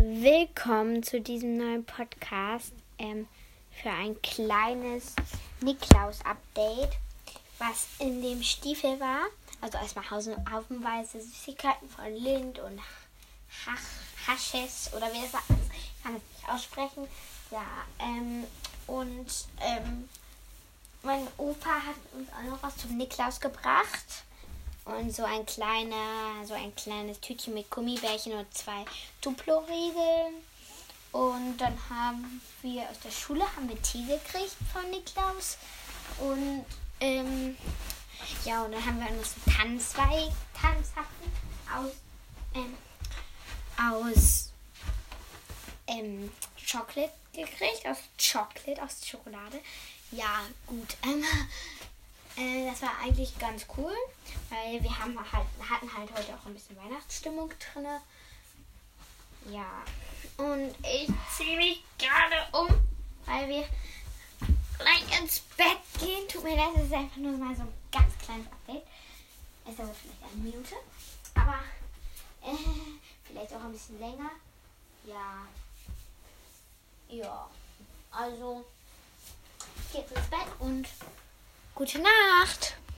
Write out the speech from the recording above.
Willkommen zu diesem neuen Podcast ähm, für ein kleines Niklaus-Update, was in dem Stiefel war. Also erstmal haufenweise Süßigkeiten von Lind und Hach, Hasches oder wie das sagt. Ich kann es nicht aussprechen. Ja, ähm, und ähm, mein Opa hat uns auch noch was zum Niklaus gebracht. Und so ein kleiner, so ein kleines Tütchen mit Gummibärchen und zwei Duplo-Riegeln. Und dann haben wir aus der Schule haben wir Tee gekriegt von Niklaus. Und ähm, ja, und dann haben wir noch so Tanzweig, Tanzhappen aus, ähm, aus ähm, Chocolate gekriegt, aus Chocolate, aus Schokolade. Ja, gut. Ähm, äh, das war eigentlich ganz cool, weil wir haben halt, hatten halt heute auch ein bisschen Weihnachtsstimmung drin. Ja, und ich ziehe mich gerade um, weil wir gleich ins Bett gehen. Tut mir leid, es ist einfach nur mal so ein ganz kleines Update. Es dauert vielleicht eine Minute, aber äh, vielleicht auch ein bisschen länger. Ja, ja, also ich gehe jetzt ins Bett und Gute Nacht.